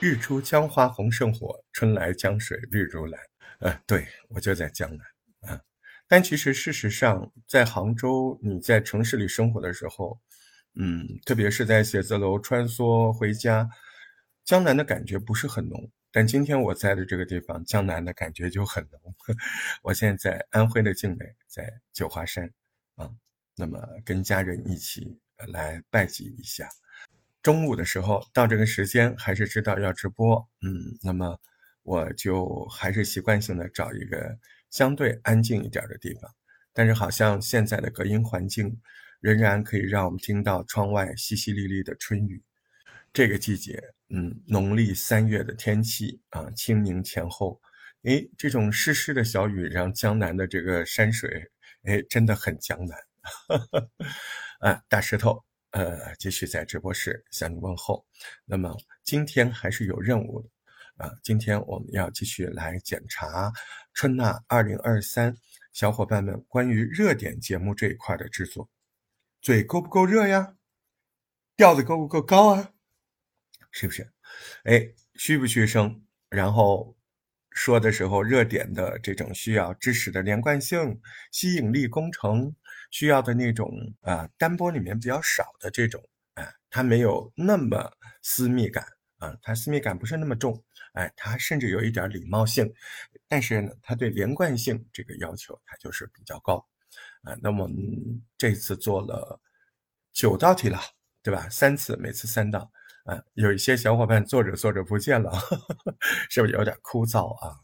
日出江花红胜火，春来江水绿如蓝。呃，对我就在江南啊。但其实事实上，在杭州，你在城市里生活的时候，嗯，特别是在写字楼穿梭回家，江南的感觉不是很浓。但今天我在的这个地方，江南的感觉就很浓。我现在在安徽的境内，在九华山啊，那么跟家人一起来拜祭一下。中午的时候到这个时间，还是知道要直播，嗯，那么我就还是习惯性的找一个相对安静一点的地方。但是好像现在的隔音环境仍然可以让我们听到窗外淅淅沥沥的春雨。这个季节，嗯，农历三月的天气啊，清明前后，哎，这种湿湿的小雨让江南的这个山水，哎，真的很江南。啊，大石头，呃，继续在直播室向你问候。那么今天还是有任务的啊，今天我们要继续来检查春纳二零二三小伙伴们关于热点节目这一块的制作，嘴够不够热呀？调子够不够高啊？是不是？哎，虚不虚声？然后说的时候，热点的这种需要知识的连贯性、吸引力工程需要的那种啊，单播里面比较少的这种，哎，它没有那么私密感啊，它私密感不是那么重，哎，它甚至有一点礼貌性，但是呢，它对连贯性这个要求它就是比较高啊。那么这次做了九道题了，对吧？三次，每次三道。啊，有一些小伙伴做着做着不见了，是不是有点枯燥啊？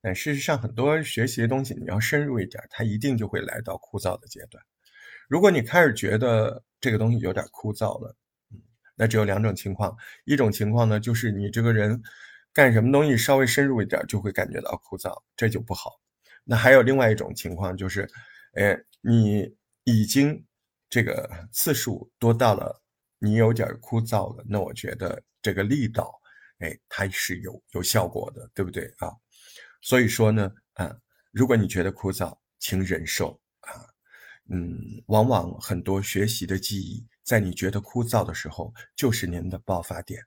但事实上，很多学习的东西，你要深入一点，它一定就会来到枯燥的阶段。如果你开始觉得这个东西有点枯燥了，嗯，那只有两种情况：一种情况呢，就是你这个人干什么东西稍微深入一点，就会感觉到枯燥，这就不好。那还有另外一种情况，就是，哎，你已经这个次数多到了。你有点枯燥了，那我觉得这个力道，哎，它是有有效果的，对不对啊？所以说呢，啊，如果你觉得枯燥，请忍受啊。嗯，往往很多学习的记忆，在你觉得枯燥的时候，就是您的爆发点。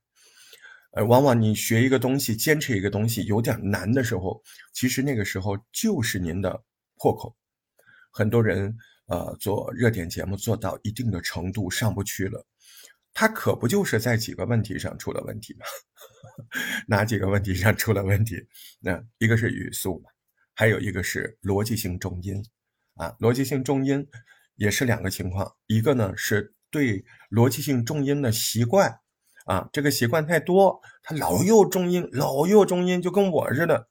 呃，往往你学一个东西，坚持一个东西有点难的时候，其实那个时候就是您的破口。很多人呃做热点节目做到一定的程度上不去了。他可不就是在几个问题上出了问题吗？哪几个问题上出了问题？那一个是语速，还有一个是逻辑性重音啊。逻辑性重音也是两个情况，一个呢是对逻辑性重音的习惯啊，这个习惯太多，他老用重音，老用重音，就跟我似的。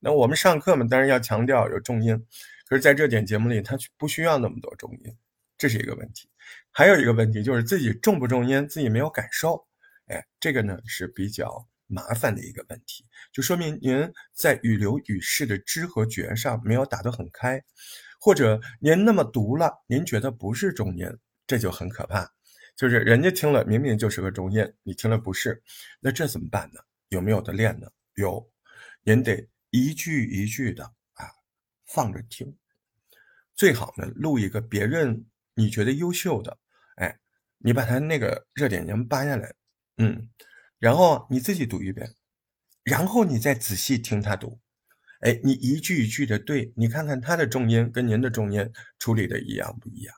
那我们上课嘛，当然要强调有重音，可是在这点节目里，他不需要那么多重音，这是一个问题。还有一个问题就是自己重不重音，自己没有感受，哎，这个呢是比较麻烦的一个问题，就说明您在语流语势的知和觉上没有打得很开，或者您那么读了，您觉得不是重音，这就很可怕。就是人家听了明明就是个重音，你听了不是，那这怎么办呢？有没有的练呢？有，您得一句一句的啊放着听，最好呢录一个别人。你觉得优秀的，哎，你把他那个热点音扒下来，嗯，然后你自己读一遍，然后你再仔细听他读，哎，你一句一句的对，你看看他的重音跟您的重音处理的一样不一样？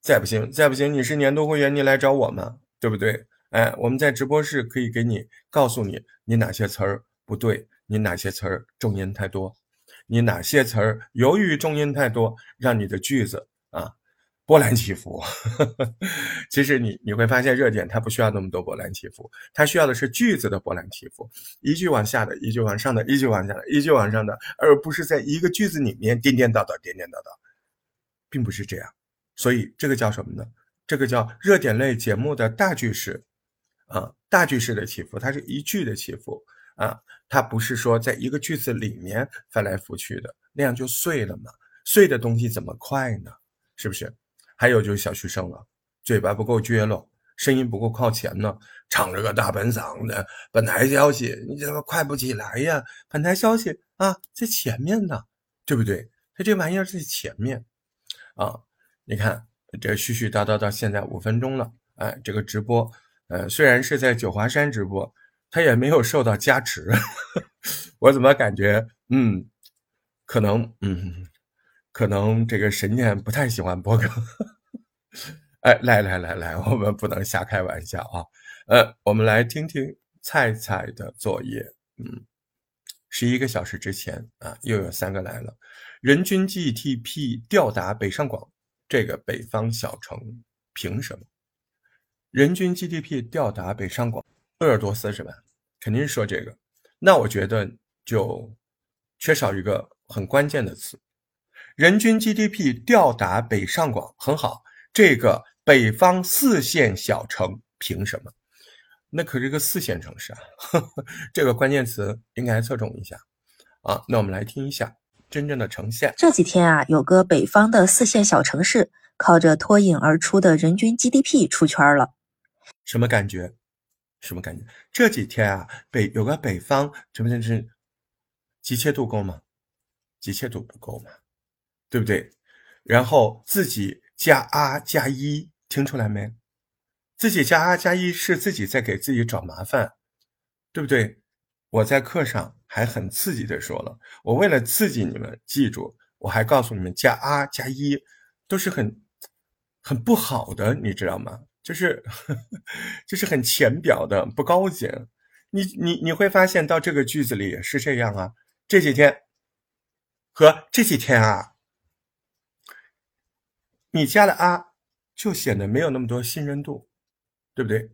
再不行，再不行，你是年度会员，你来找我们，对不对？哎，我们在直播室可以给你告诉你，你哪些词儿不对，你哪些词儿重音太多，你哪些词儿由于重音太多，让你的句子。波澜起伏，其实你你会发现热点它不需要那么多波澜起伏，它需要的是句子的波澜起伏，一句往下的，一句往上的，一句往下的，一句往上的，而不是在一个句子里面颠颠倒倒，颠颠倒倒，并不是这样。所以这个叫什么呢？这个叫热点类节目的大句式，啊，大句式的起伏，它是一句的起伏啊，它不是说在一个句子里面翻来覆去的，那样就碎了嘛。碎的东西怎么快呢？是不是？还有就是小学生了，嘴巴不够撅了，声音不够靠前呢，唱着个大本嗓的。本台消息，你怎么快不起来呀？本台消息啊，在前面呢，对不对？他这玩意儿在前面啊，你看这絮絮叨叨到现在五分钟了，哎，这个直播，呃，虽然是在九华山直播，他也没有受到加持，我怎么感觉，嗯，可能，嗯，可能这个神念不太喜欢播客，哎，来来来来，我们不能瞎开玩笑啊，呃，我们来听听菜菜的作业，嗯。十一个小时之前啊，又有三个来了。人均 GDP 吊打北上广这个北方小城，凭什么？人均 GDP 吊打北上广，鄂尔多斯是吧？肯定是说这个。那我觉得就缺少一个很关键的词：人均 GDP 吊打北上广，很好。这个北方四线小城凭什么？那可是个四线城市啊，呵 呵这个关键词应该侧重一下啊。那我们来听一下真正的呈现。这几天啊，有个北方的四线小城市，靠着脱颖而出的人均 GDP 出圈了。什么感觉？什么感觉？这几天啊，北有个北方，这不就是急切度够吗？急切度不够嘛，对不对？然后自己加 R 加一，听出来没？自己加啊加一是自己在给自己找麻烦，对不对？我在课上还很刺激的说了，我为了刺激你们记住，我还告诉你们加啊加一都是很很不好的，你知道吗？就是 就是很浅表的，不高级。你你你会发现到这个句子里也是这样啊。这几天和这几天啊，你加了啊，就显得没有那么多信任度。对不对？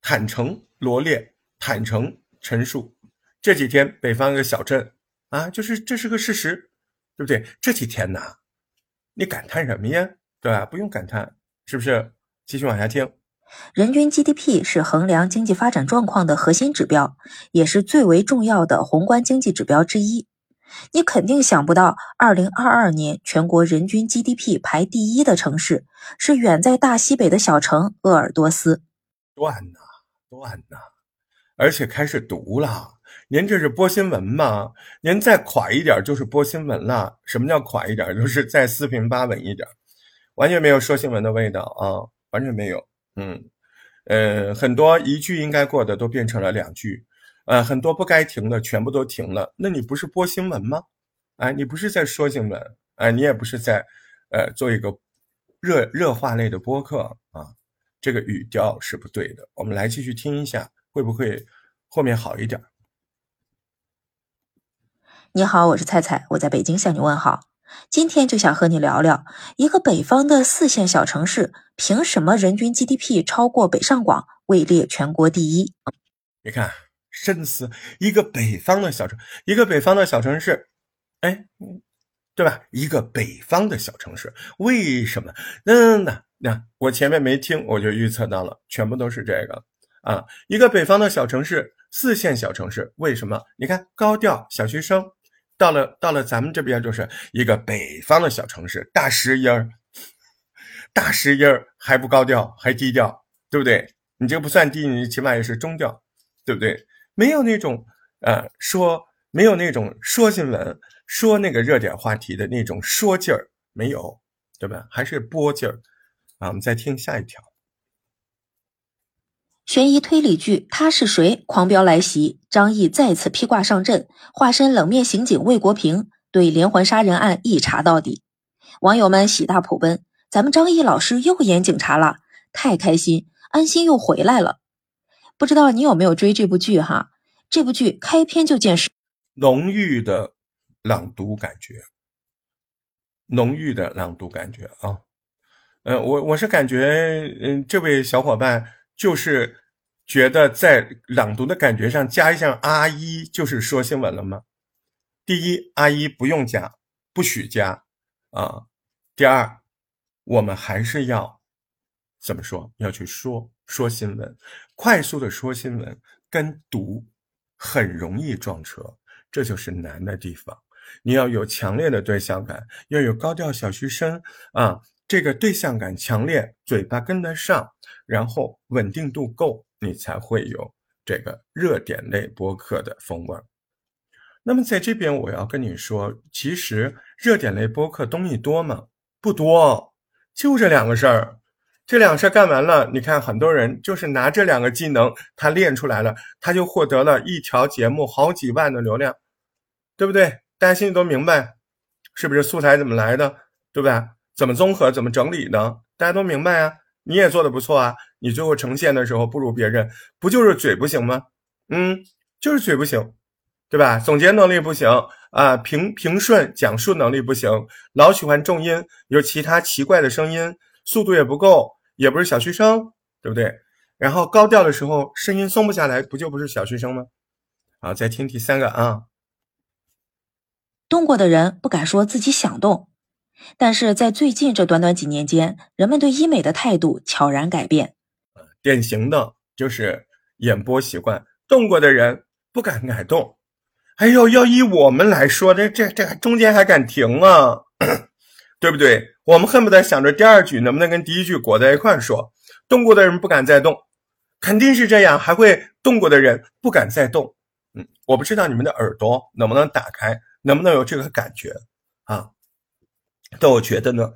坦诚罗列，坦诚陈述。这几天北方一个小镇啊，就是这是个事实，对不对？这几天呢，你感叹什么呀？对吧？不用感叹，是不是？继续往下听。人均 GDP 是衡量经济发展状况的核心指标，也是最为重要的宏观经济指标之一。你肯定想不到，二零二二年全国人均 GDP 排第一的城市是远在大西北的小城鄂尔多斯。断呐，断呐！而且开始读了，您这是播新闻吗？您再垮一点就是播新闻了。什么叫垮一点？就是再四平八稳一点，完全没有说新闻的味道啊，完全没有。嗯，呃，很多一句应该过的都变成了两句。呃，很多不该停的全部都停了，那你不是播新闻吗？哎，你不是在说新闻，哎，你也不是在，呃，做一个热热化类的播客啊，这个语调是不对的。我们来继续听一下，会不会后面好一点？你好，我是菜菜，我在北京向你问好。今天就想和你聊聊，一个北方的四线小城市，凭什么人均 GDP 超过北上广，位列全国第一？你看。深思一个北方的小城，一个北方的小城市，哎，对吧？一个北方的小城市，为什么？那那那，我前面没听，我就预测到了，全部都是这个啊！一个北方的小城市，四线小城市，为什么？你看高调小学生，到了到了咱们这边就是一个北方的小城市，大十音儿，大十音儿还不高调，还低调，对不对？你这不算低，你起码也是中调，对不对？没有那种，呃，说没有那种说新闻、说那个热点话题的那种说劲儿，没有，对吧？还是播劲儿啊！我们再听下一条。悬疑推理剧《他是谁》狂飙来袭，张译再次披挂上阵，化身冷面刑警魏国平，对连环杀人案一查到底。网友们喜大普奔，咱们张译老师又演警察了，太开心，安心又回来了。不知道你有没有追这部剧哈？这部剧开篇就见识浓郁的朗读感觉，浓郁的朗读感觉啊！嗯，我我是感觉，嗯，这位小伙伴就是觉得在朗读的感觉上加一下阿一，就是说新闻了吗？第一，阿一不用加，不许加啊！第二，我们还是要怎么说？要去说。说新闻，快速的说新闻跟读很容易撞车，这就是难的地方。你要有强烈的对象感，要有高调小学生啊，这个对象感强烈，嘴巴跟得上，然后稳定度够，你才会有这个热点类播客的风味。那么在这边我要跟你说，其实热点类播客东西多吗？不多，就这两个事儿。这两事儿干完了，你看很多人就是拿这两个技能，他练出来了，他就获得了一条节目好几万的流量，对不对？大家心里都明白，是不是素材怎么来的，对吧？怎么综合，怎么整理的，大家都明白啊。你也做的不错啊，你最后呈现的时候不如别人，不就是嘴不行吗？嗯，就是嘴不行，对吧？总结能力不行啊，平平顺讲述能力不行，老喜欢重音，有其他奇怪的声音，速度也不够，也不是小学生，对不对？然后高调的时候声音松不下来，不就不是小学生吗？好，再听第三个啊。动过的人不敢说自己想动。但是在最近这短短几年间，人们对医美的态度悄然改变。典型的就是演播习惯，动过的人不敢改动。哎呦，要依我们来说，这这这中间还敢停啊？对不对？我们恨不得想着第二句能不能跟第一句裹在一块说。动过的人不敢再动，肯定是这样。还会动过的人不敢再动。嗯，我不知道你们的耳朵能不能打开，能不能有这个感觉啊？但我觉得呢，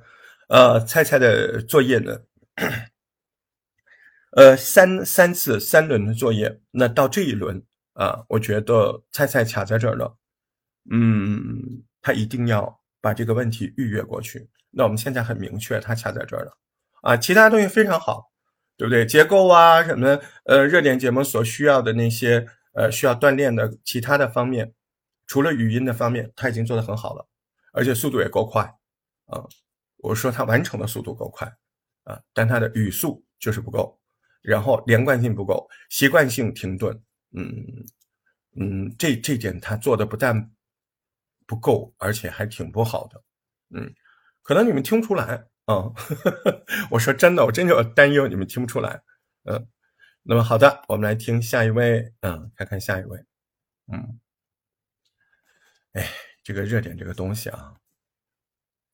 呃，菜菜的作业呢，呃，三三次三轮的作业，那到这一轮啊，我觉得菜菜卡在这儿了，嗯，他一定要把这个问题预约过去。那我们现在很明确，他卡在这儿了，啊，其他东西非常好，对不对？结构啊，什么呃，热点节目所需要的那些呃需要锻炼的其他的方面，除了语音的方面，他已经做得很好了，而且速度也够快。啊，我说他完成的速度够快，啊，但他的语速就是不够，然后连贯性不够，习惯性停顿，嗯嗯，这这点他做的不但不够，而且还挺不好的，嗯，可能你们听不出来啊，我说真的，我真的担忧你们听不出来，嗯，那么好的，我们来听下一位，嗯，看看下一位，嗯，哎，这个热点这个东西啊。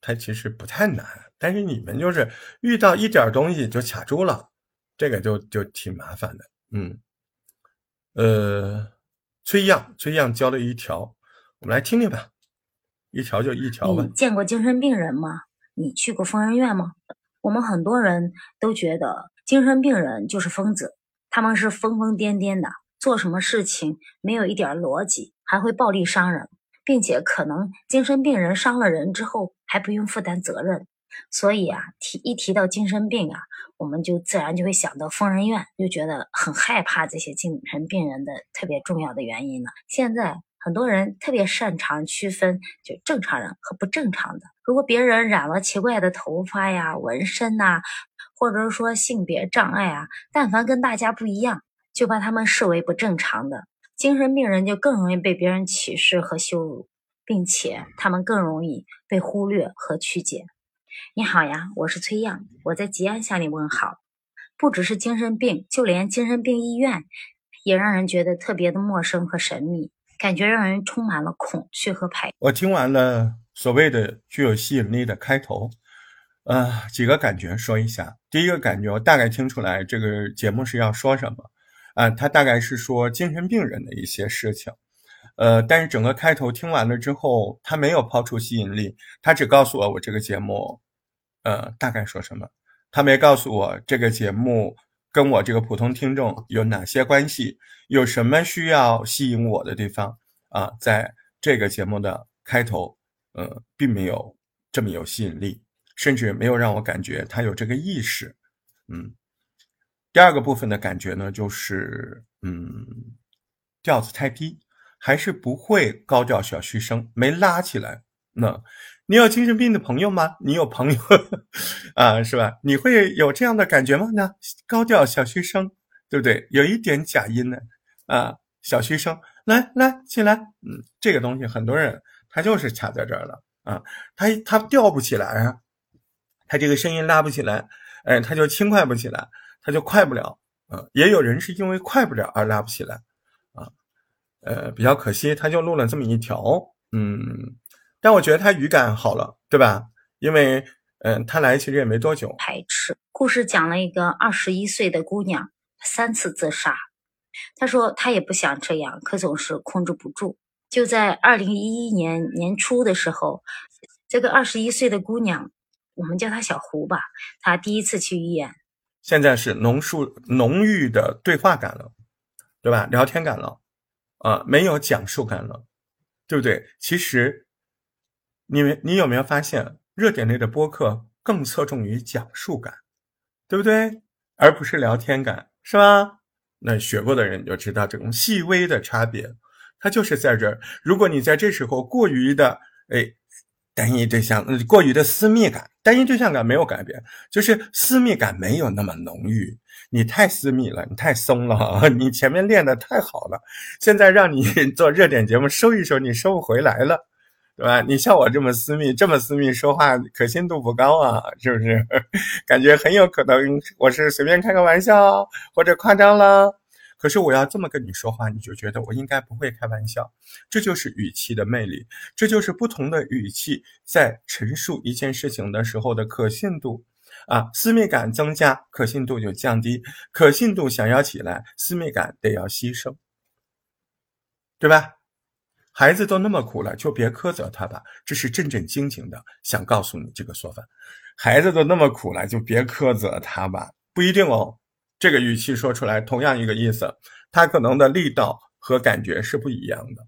它其实不太难，但是你们就是遇到一点东西就卡住了，这个就就挺麻烦的。嗯，呃，崔样崔样教了一条，我们来听听吧，一条就一条吧。你见过精神病人吗？你去过疯人院吗？我们很多人都觉得精神病人就是疯子，他们是疯疯癫癫的，做什么事情没有一点逻辑，还会暴力伤人。并且可能精神病人伤了人之后还不用负担责任，所以啊，提一提到精神病啊，我们就自然就会想到疯人院，就觉得很害怕这些精神病人的特别重要的原因了。现在很多人特别擅长区分就正常人和不正常的。如果别人染了奇怪的头发呀、纹身呐，或者说性别障碍啊，但凡跟大家不一样，就把他们视为不正常的。精神病人就更容易被别人歧视和羞辱，并且他们更容易被忽略和曲解。你好呀，我是崔样，我在吉安向你问好。不只是精神病，就连精神病医院也让人觉得特别的陌生和神秘，感觉让人充满了恐惧和排。我听完了所谓的具有吸引力的开头，呃，几个感觉说一下。第一个感觉，我大概听出来这个节目是要说什么。啊，他大概是说精神病人的一些事情，呃，但是整个开头听完了之后，他没有抛出吸引力，他只告诉我我这个节目，呃，大概说什么，他没告诉我这个节目跟我这个普通听众有哪些关系，有什么需要吸引我的地方啊，在这个节目的开头，呃，并没有这么有吸引力，甚至没有让我感觉他有这个意识，嗯。第二个部分的感觉呢，就是嗯，调子太低，还是不会高调小虚声，没拉起来。那你有精神病的朋友吗？你有朋友 啊，是吧？你会有这样的感觉吗？那高调小虚声，对不对？有一点假音呢，啊，小虚声，来来起来，嗯，这个东西很多人他就是卡在这儿了啊，他他调不起来啊，他这个声音拉不起来，哎，他就轻快不起来。他就快不了，啊，也有人是因为快不了而拉不起来，啊，呃，比较可惜，他就录了这么一条，嗯，但我觉得他语感好了，对吧？因为，嗯，他来其实也没多久。排斥故事讲了一个二十一岁的姑娘三次自杀，她说她也不想这样，可总是控制不住。就在二零一一年年初的时候，这个二十一岁的姑娘我们叫她小胡吧。她第一次去医院，现在是浓树浓郁的对话感了，对吧？聊天感了，啊，没有讲述感了，对不对？其实，你们你有没有发现，热点类的播客更侧重于讲述感，对不对？而不是聊天感，是吧？那学过的人就知道这种细微的差别，它就是在这儿。如果你在这时候过于的哎。单一对象过于的私密感，单一对象感没有改变，就是私密感没有那么浓郁。你太私密了，你太松了，你前面练的太好了，现在让你做热点节目收一收，你收不回来了，对吧？你像我这么私密，这么私密，说话可信度不高啊，是不是？感觉很有可能我是随便开个玩笑或者夸张了。可是我要这么跟你说话，你就觉得我应该不会开玩笑，这就是语气的魅力，这就是不同的语气在陈述一件事情的时候的可信度啊，私密感增加，可信度就降低，可信度想要起来，私密感得要牺牲，对吧？孩子都那么苦了，就别苛责他吧，这是正正经经的想告诉你这个说法。孩子都那么苦了，就别苛责他吧，不一定哦。这个语气说出来，同样一个意思，它可能的力道和感觉是不一样的。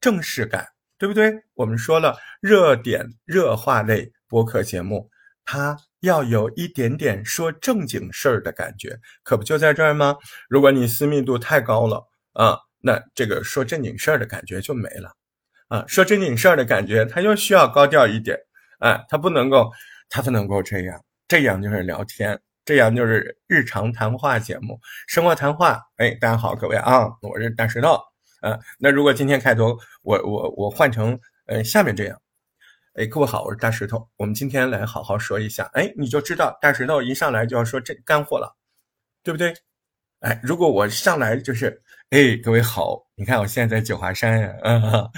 正式感，对不对？我们说了，热点热话类播客节目，它要有一点点说正经事儿的感觉，可不就在这儿吗？如果你私密度太高了啊，那这个说正经事儿的感觉就没了啊。说正经事儿的感觉，它又需要高调一点，哎，它不能够，它不能够这样，这样就是聊天。这样就是日常谈话节目，生活谈话。哎，大家好，各位啊，我是大石头。啊，那如果今天开头我我我换成呃下面这样，哎，各位好，我是大石头。我们今天来好好说一下，哎，你就知道大石头一上来就要说这干货了，对不对？哎，如果我上来就是哎，各位好，你看我现在在九华山呀，啊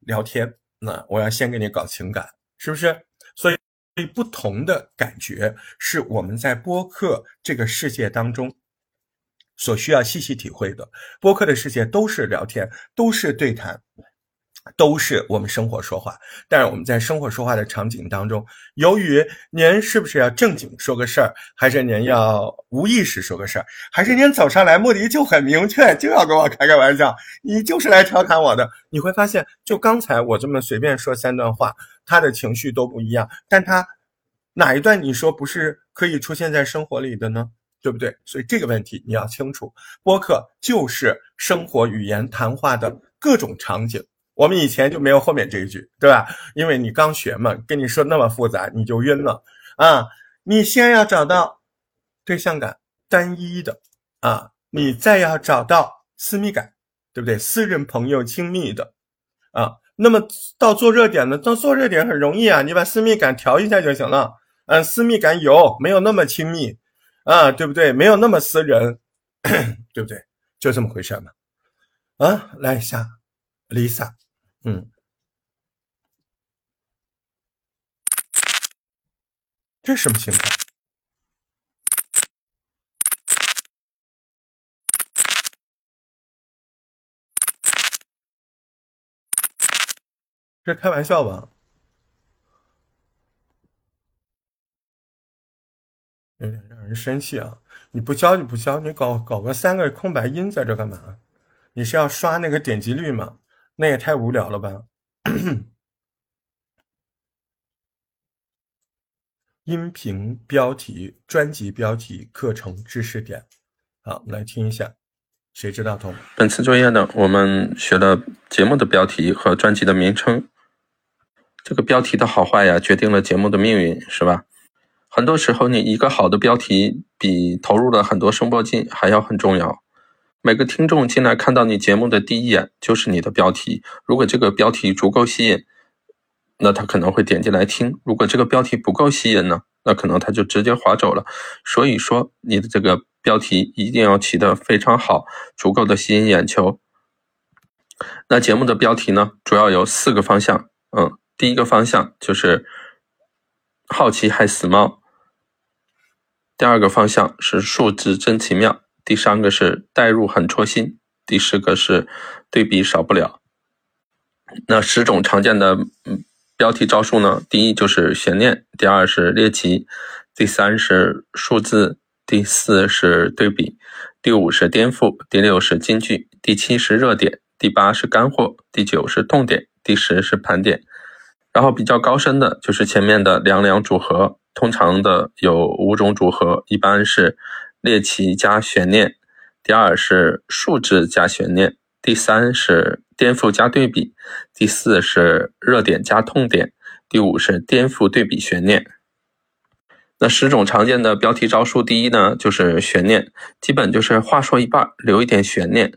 聊天，那我要先给你搞情感，是不是？所以。所以，不同的感觉是我们在播客这个世界当中所需要细细体会的。播客的世界都是聊天，都是对谈。都是我们生活说话，但是我们在生活说话的场景当中，由于您是不是要正经说个事儿，还是您要无意识说个事儿，还是您走上来目的就很明确，就要跟我开个玩笑，你就是来调侃我的。你会发现，就刚才我这么随便说三段话，他的情绪都不一样，但他哪一段你说不是可以出现在生活里的呢？对不对？所以这个问题你要清楚，播客就是生活语言谈话的各种场景。我们以前就没有后面这一句，对吧？因为你刚学嘛，跟你说那么复杂，你就晕了啊！你先要找到对象感单一的啊，你再要找到私密感，对不对？私人朋友亲密的啊，那么到做热点呢？到做热点很容易啊，你把私密感调一下就行了。嗯，私密感有没有那么亲密啊？对不对？没有那么私人，对不对？就这么回事嘛。啊，来一下，Lisa。嗯，这什么情况？这开玩笑吧？有点让人生气啊！你不教就不教，你搞搞个三个空白音在这干嘛？你是要刷那个点击率吗？那也太无聊了吧！音频标题、专辑标题、课程知识点，好，我们来听一下。谁知道通？本次作业呢，我们学了节目的标题和专辑的名称。这个标题的好坏呀，决定了节目的命运，是吧？很多时候，你一个好的标题，比投入了很多声波金还要很重要。每个听众进来看到你节目的第一眼就是你的标题，如果这个标题足够吸引，那他可能会点进来听；如果这个标题不够吸引呢，那可能他就直接划走了。所以说，你的这个标题一定要起得非常好，足够的吸引眼球。那节目的标题呢，主要有四个方向。嗯，第一个方向就是好奇害死猫；第二个方向是数字真奇妙。第三个是代入很戳心，第四个是对比少不了。那十种常见的标题招数呢，第一就是悬念，第二是猎奇，第三是数字，第四是对比，第五是颠覆，第六是金句，第七是热点，第八是干货，第九是痛点，第十是盘点。然后比较高深的就是前面的两两组合，通常的有五种组合，一般是猎奇加悬念，第二是数字加悬念，第三是颠覆加对比，第四是热点加痛点，第五是颠覆对比悬念。那十种常见的标题招数，第一呢就是悬念，基本就是话说一半，留一点悬念。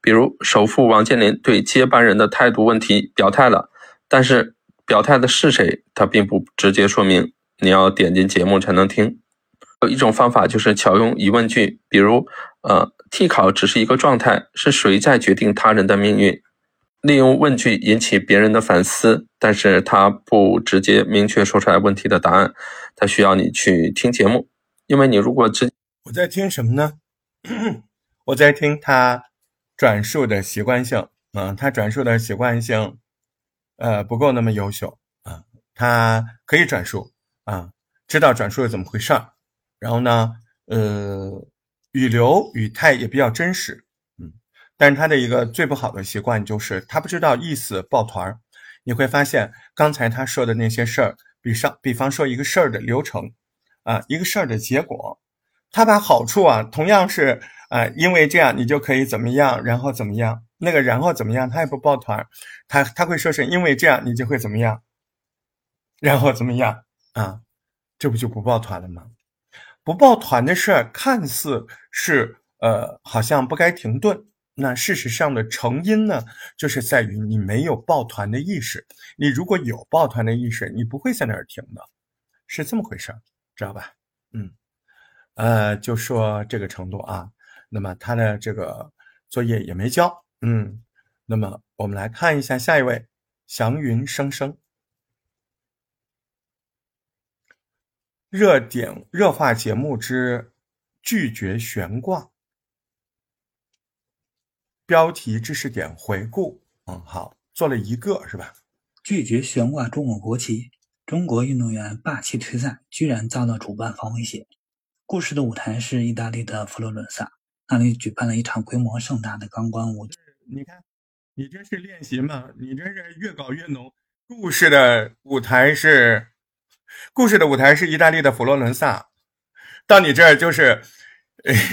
比如首富王健林对接班人的态度问题表态了，但是。表态的是谁？他并不直接说明，你要点进节目才能听。有一种方法就是巧用疑问句，比如，呃，替考只是一个状态，是谁在决定他人的命运？利用问句引起别人的反思，但是他不直接明确说出来问题的答案，他需要你去听节目，因为你如果直我在听什么呢？我在听他转述的习惯性，嗯，他转述的习惯性。呃，不够那么优秀啊，他可以转述啊，知道转述是怎么回事儿，然后呢，呃，语流语态也比较真实，嗯，但是他的一个最不好的习惯就是他不知道意思抱团儿。你会发现刚才他说的那些事儿，比上，比方说一个事儿的流程啊，一个事儿的结果，他把好处啊，同样是啊，因为这样你就可以怎么样，然后怎么样。那个然后怎么样？他也不抱团儿，他他会说是因为这样你就会怎么样，然后怎么样啊？这不就不抱团了吗？不抱团的事儿看似是呃好像不该停顿，那事实上的成因呢，就是在于你没有抱团的意识。你如果有抱团的意识，你不会在那儿停的，是这么回事儿，知道吧？嗯，呃，就说这个程度啊，那么他的这个作业也没交。嗯，那么我们来看一下下一位，祥云生生，热点热话节目之拒绝悬挂，标题知识点回顾。嗯，好，做了一个是吧？拒绝悬挂中国国旗，中国运动员霸气退赛，居然遭到主办方威胁。故事的舞台是意大利的佛罗伦萨，那里举办了一场规模盛大的钢管舞。你看，你这是练习吗？你这是越搞越浓。故事的舞台是，故事的舞台是意大利的佛罗伦萨。到你这儿就是，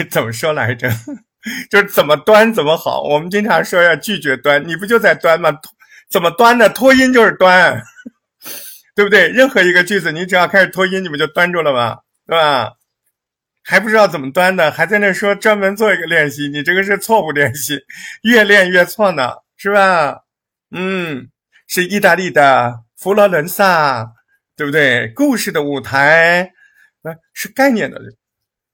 怎么说来着？就是怎么端怎么好。我们经常说要拒绝端，你不就在端吗？怎么端的？拖音就是端，对不对？任何一个句子，你只要开始拖音，你不就端住了吗？对吧？还不知道怎么端的，还在那说专门做一个练习，你这个是错误练习，越练越错呢，是吧？嗯，是意大利的佛罗伦萨，对不对？故事的舞台，啊，是概念的，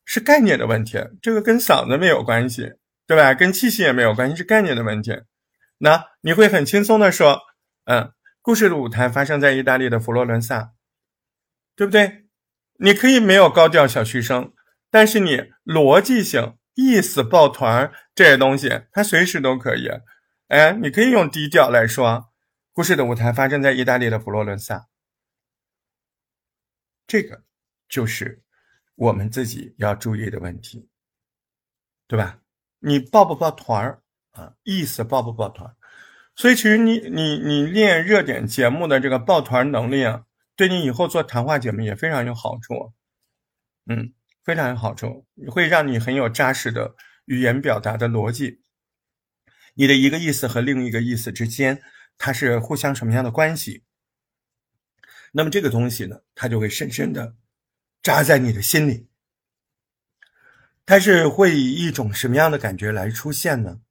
是概念的问题，这个跟嗓子没有关系，对吧？跟气息也没有关系，是概念的问题。那你会很轻松的说，嗯，故事的舞台发生在意大利的佛罗伦萨，对不对？你可以没有高调小嘘声。但是你逻辑性、意思抱团这些东西，它随时都可以。哎，你可以用低调来说，故事的舞台发生在意大利的佛罗伦萨，这个就是我们自己要注意的问题，对吧？你抱不抱团儿啊？意思抱不抱团？所以其实你你你练热点节目的这个抱团能力啊，对你以后做谈话节目也非常有好处。嗯。非常有好处，会让你很有扎实的语言表达的逻辑。你的一个意思和另一个意思之间，它是互相什么样的关系？那么这个东西呢，它就会深深的扎在你的心里。它是会以一种什么样的感觉来出现呢？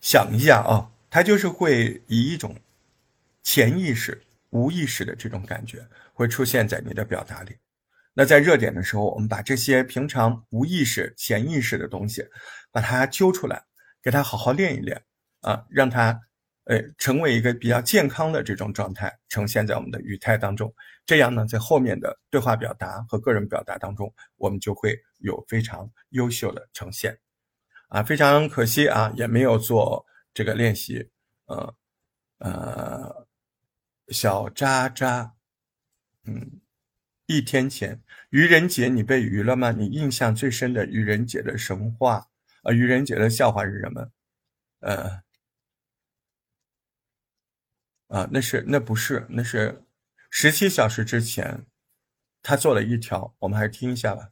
想一下啊，它就是会以一种潜意识。无意识的这种感觉会出现在你的表达里。那在热点的时候，我们把这些平常无意识、潜意识的东西，把它揪出来，给它好好练一练啊，让它呃成为一个比较健康的这种状态，呈现在我们的语态当中。这样呢，在后面的对话表达和个人表达当中，我们就会有非常优秀的呈现。啊，非常可惜啊，也没有做这个练习呃呃，小渣渣，嗯，一天前愚人节你被愚了吗？你印象最深的愚人节的神话啊，愚人节的笑话是什么？呃，啊，那是那不是那是十七小时之前他做了一条，我们还是听一下吧。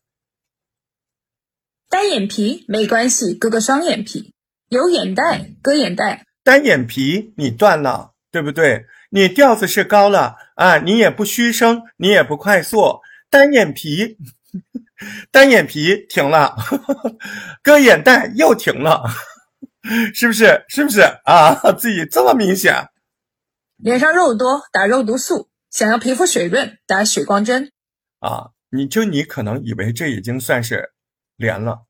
单眼皮没关系，割个双眼皮；有眼袋割眼袋。单眼皮你断了，对不对？你调子是高了啊，你也不虚声，你也不快速。单眼皮，单眼皮停了，割眼袋又停了，是不是？是不是啊？自己这么明显。脸上肉多打肉毒素，想要皮肤水润打水光针。啊，你就你可能以为这已经算是。连了，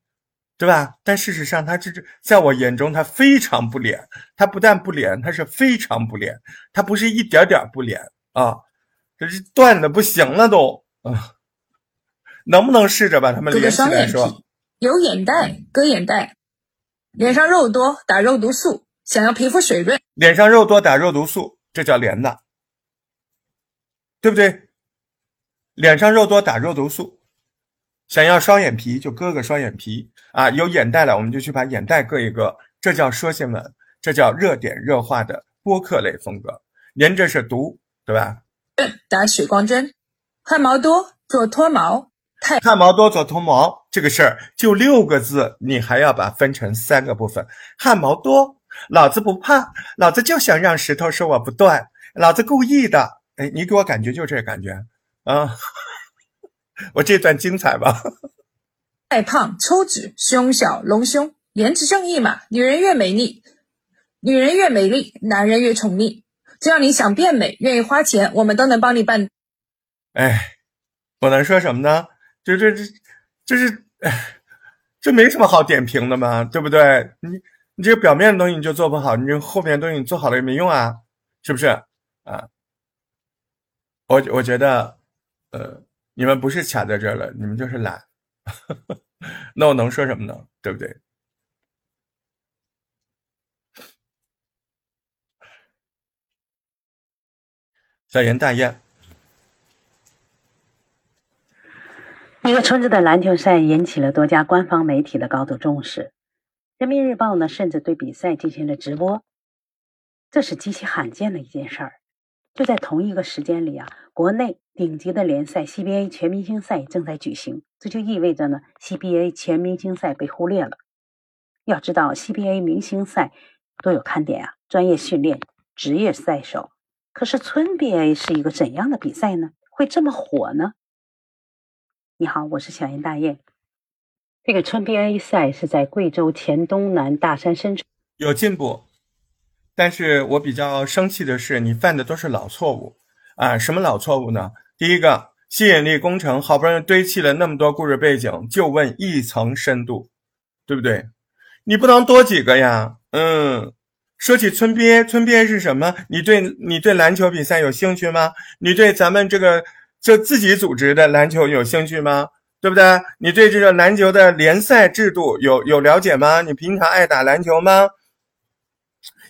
对吧？但事实上，他这这在我眼中，他非常不连。他不但不连，他是非常不连。他不是一点点不连啊，这是断的不行了都啊！能不能试着把他们连起来说？有眼袋割眼袋，脸上肉多打肉毒素，想要皮肤水润。脸上肉多打肉毒素，这叫连的，对不对？脸上肉多打肉毒素。想要双眼皮就割个双眼皮啊，有眼袋了我们就去把眼袋割一割，这叫说新闻，这叫热点热化的播客类风格。连这是毒，对吧？打水光针，汗毛多做脱毛，太汗毛多做脱毛这个事儿就六个字，你还要把分成三个部分。汗毛多，老子不怕，老子就想让石头说我不断，老子故意的。哎，你给我感觉就这感觉啊。我这段精彩吧？太胖、抽脂、胸小、隆胸，颜值正义嘛？女人越美丽，女人越美丽，男人越宠溺。只要你想变美，愿意花钱，我们都能帮你办。哎，我能说什么呢？就这这，就是，哎，这没什么好点评的嘛，对不对？你你这个表面的东西你就做不好，你这后面的东西你做好了也没用啊，是不是？啊，我我觉得，呃。你们不是卡在这儿了，你们就是懒。那我能说什么呢？对不对？小言大雁。一个村子的篮球赛引起了多家官方媒体的高度重视，人民日报呢甚至对比赛进行了直播，这是极其罕见的一件事儿。就在同一个时间里啊，国内顶级的联赛 CBA 全明星赛正在举行，这就意味着呢，CBA 全明星赛被忽略了。要知道，CBA 明星赛多有看点啊，专业训练、职业赛手。可是村 BA 是一个怎样的比赛呢？会这么火呢？你好，我是小严大雁。这个村 BA 赛是在贵州黔东南大山深处，有进步。但是我比较生气的是，你犯的都是老错误啊！什么老错误呢？第一个，吸引力工程好不容易堆砌了那么多故事背景，就问一层深度，对不对？你不能多几个呀？嗯，说起村边，村边是什么？你对你对篮球比赛有兴趣吗？你对咱们这个就自己组织的篮球有兴趣吗？对不对？你对这个篮球的联赛制度有有了解吗？你平常爱打篮球吗？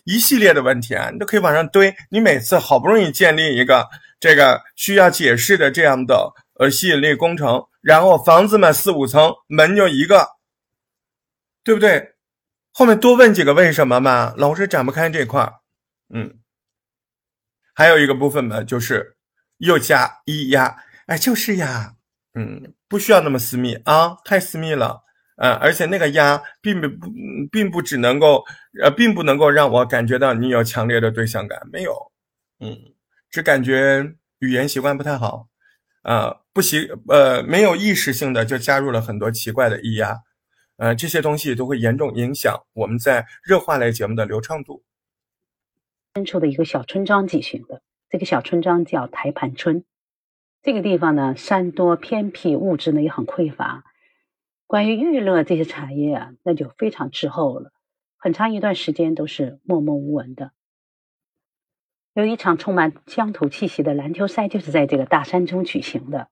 一系列的问题啊，你都可以往上堆。你每次好不容易建立一个这个需要解释的这样的呃吸引力工程，然后房子嘛四五层，门就一个，对不对？后面多问几个为什么嘛，老是展不开这块儿。嗯，还有一个部分嘛，就是又加一压，哎，就是呀，嗯，不需要那么私密啊，太私密了。呃，而且那个压并不，并不只能够，呃，并不能够让我感觉到你有强烈的对象感，没有，嗯，只感觉语言习惯不太好，啊，不习，呃，没有意识性的就加入了很多奇怪的咿呀，呃，这些东西都会严重影响我们在热话类节目的流畅度。深处的一个小村庄举行的，这个小村庄叫台盘村，这个地方呢，山多偏僻，物质呢也很匮乏。关于娱乐这些产业啊，那就非常滞后了，很长一段时间都是默默无闻的。有一场充满乡土气息的篮球赛，就是在这个大山中举行的，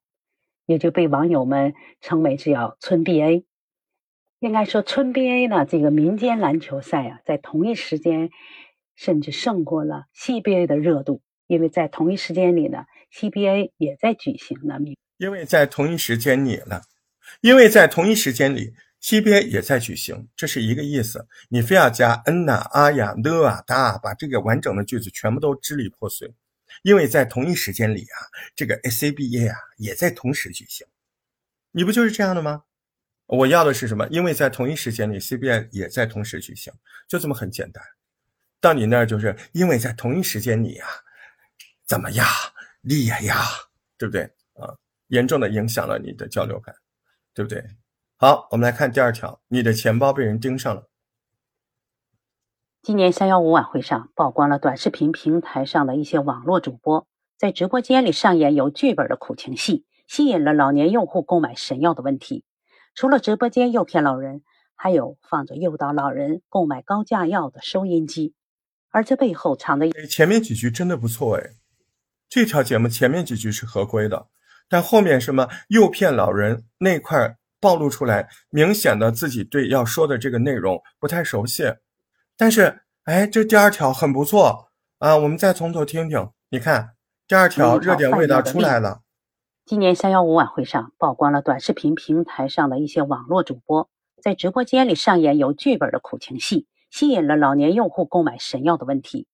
也就被网友们称为是要村 BA。应该说，村 BA 呢，这个民间篮球赛啊，在同一时间甚至胜过了 CBA 的热度，因为在同一时间里呢，CBA 也在举行呢。因为在同一时间里了，因为在同一时间里，CBA 也在举行，这是一个意思。你非要加 n 呐、啊呀、的啊、哒，把这个完整的句子全部都支离破碎。因为在同一时间里啊，这个 A C B A 啊也在同时举行，你不就是这样的吗？我要的是什么？因为在同一时间里，CBA 也在同时举行，就这么很简单。到你那儿就是因为在同一时间里啊，怎么样厉害呀？对不对啊？严重的影响了你的交流感，对不对？好，我们来看第二条，你的钱包被人盯上了。今年三幺五晚会上曝光了短视频平台上的一些网络主播在直播间里上演有剧本的苦情戏，吸引了老年用户购买神药的问题。除了直播间诱骗老人，还有放着诱导老人购买高价药的收音机，而这背后藏着前面几句真的不错哎，这条节目前面几句是合规的，但后面什么诱骗老人那块暴露出来，明显的自己对要说的这个内容不太熟悉。但是，哎，这第二条很不错啊！我们再从头听听。你看，第二条热点味道出来了。今年三幺五晚会上曝光了短视频平台上的一些网络主播在直播间里上演有剧本的苦情戏，吸引了老年用户购买神药的问题。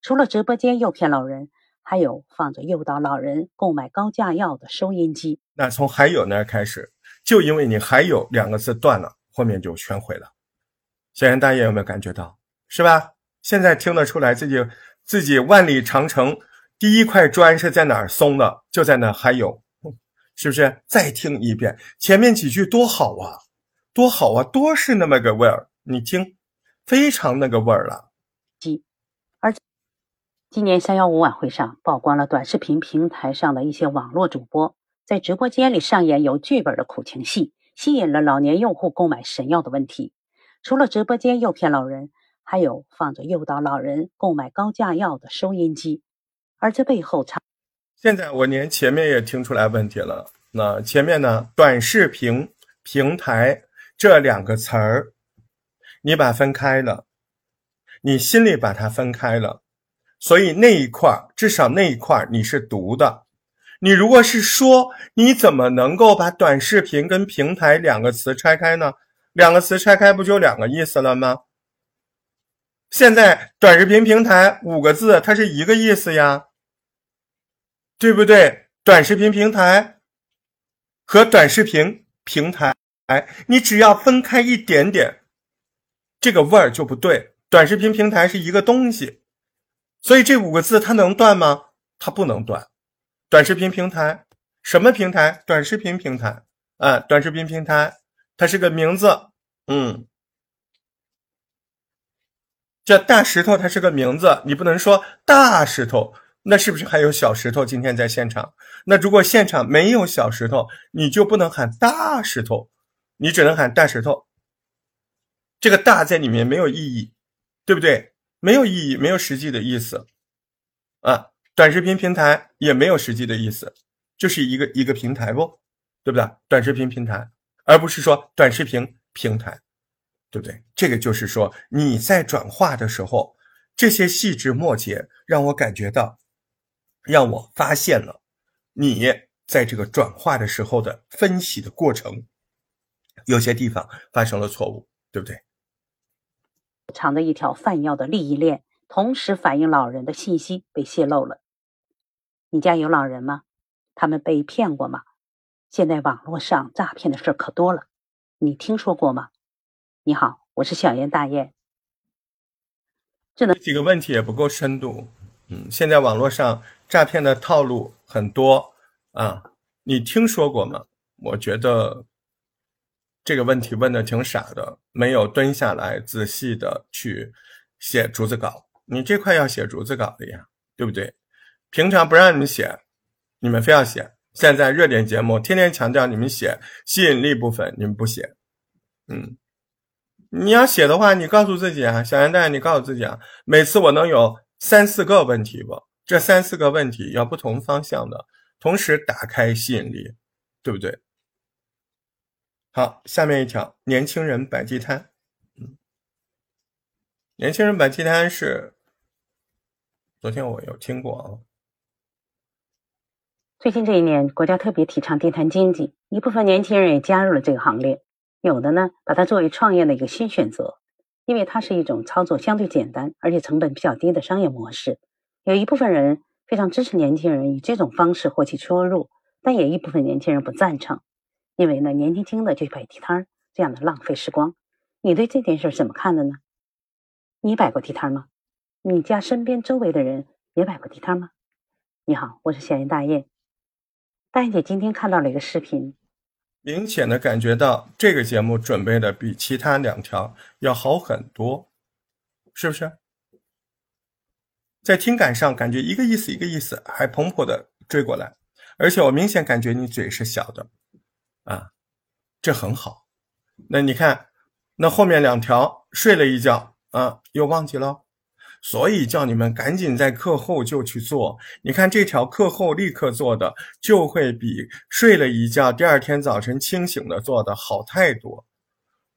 除了直播间诱骗老人，还有放着诱导老人购买高价药的收音机。那从“还有”那儿开始，就因为你“还有”两个字断了，后面就全毁了。小严大爷有没有感觉到？是吧？现在听得出来自己自己万里长城第一块砖是在哪儿松的？就在那还有，是不是？再听一遍前面几句多好啊，多好啊，多是那么个味儿。你听，非常那个味儿了。而今年三幺五晚会上曝光了短视频平台上的一些网络主播在直播间里上演有剧本的苦情戏，吸引了老年用户购买神药的问题。除了直播间诱骗老人。还有放着诱导老人购买高价药的收音机，而这背后藏……现在我连前面也听出来问题了。那前面呢？短视频平台这两个词儿，你把分开了，你心里把它分开了，所以那一块儿，至少那一块儿你是读的。你如果是说，你怎么能够把短视频跟平台两个词拆开呢？两个词拆开不就两个意思了吗？现在短视频平台五个字，它是一个意思呀，对不对？短视频平台和短视频平台，哎，你只要分开一点点，这个味儿就不对。短视频平台是一个东西，所以这五个字它能断吗？它不能断。短视频平台什么平台？短视频平台啊，短视频平台，它是个名字，嗯。这大石头它是个名字，你不能说大石头，那是不是还有小石头？今天在现场，那如果现场没有小石头，你就不能喊大石头，你只能喊大石头。这个大在里面没有意义，对不对？没有意义，没有实际的意思啊。短视频平台也没有实际的意思，就是一个一个平台不，对不对？短视频平台，而不是说短视频平台。对不对？这个就是说，你在转化的时候，这些细枝末节让我感觉到，让我发现了你在这个转化的时候的分析的过程，有些地方发生了错误，对不对？长的一条贩药的利益链，同时反映老人的信息被泄露了。你家有老人吗？他们被骗过吗？现在网络上诈骗的事可多了，你听说过吗？你好，我是小燕大雁。这几个问题也不够深度。嗯，现在网络上诈骗的套路很多啊，你听说过吗？我觉得这个问题问的挺傻的，没有蹲下来仔细的去写竹子稿。你这块要写竹子稿的呀，对不对？平常不让你们写，你们非要写。现在热点节目天天强调你们写吸引力部分，你们不写，嗯。你要写的话，你告诉自己啊，小杨大爷，你告诉自己啊，每次我能有三四个问题不？这三四个问题要不同方向的，同时打开吸引力，对不对？好，下面一条，年轻人摆地摊。嗯，年轻人摆地摊是昨天我有听过啊。最近这一年，国家特别提倡地摊经济，一部分年轻人也加入了这个行列。有的呢，把它作为创业的一个新选择，因为它是一种操作相对简单，而且成本比较低的商业模式。有一部分人非常支持年轻人以这种方式获取收入，但也一部分年轻人不赞成，因为呢，年轻轻的就摆地摊，这样的浪费时光。你对这件事怎么看的呢？你摆过地摊吗？你家身边周围的人也摆过地摊吗？你好，我是小燕大雁。大雁姐今天看到了一个视频，明显的感觉到这个节目准备的比其他两条要好很多，是不是？在听感上感觉一个意思一个意思，还蓬勃的追过来，而且我明显感觉你嘴是小的，啊，这很好。那你看，那后面两条睡了一觉啊，又忘记了。所以叫你们赶紧在课后就去做。你看这条课后立刻做的，就会比睡了一觉第二天早晨清醒的做的好太多，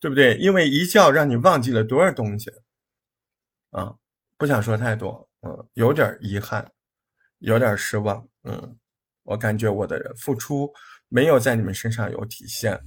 对不对？因为一觉让你忘记了多少东西啊！不想说太多，嗯，有点遗憾，有点失望，嗯，我感觉我的付出没有在你们身上有体现。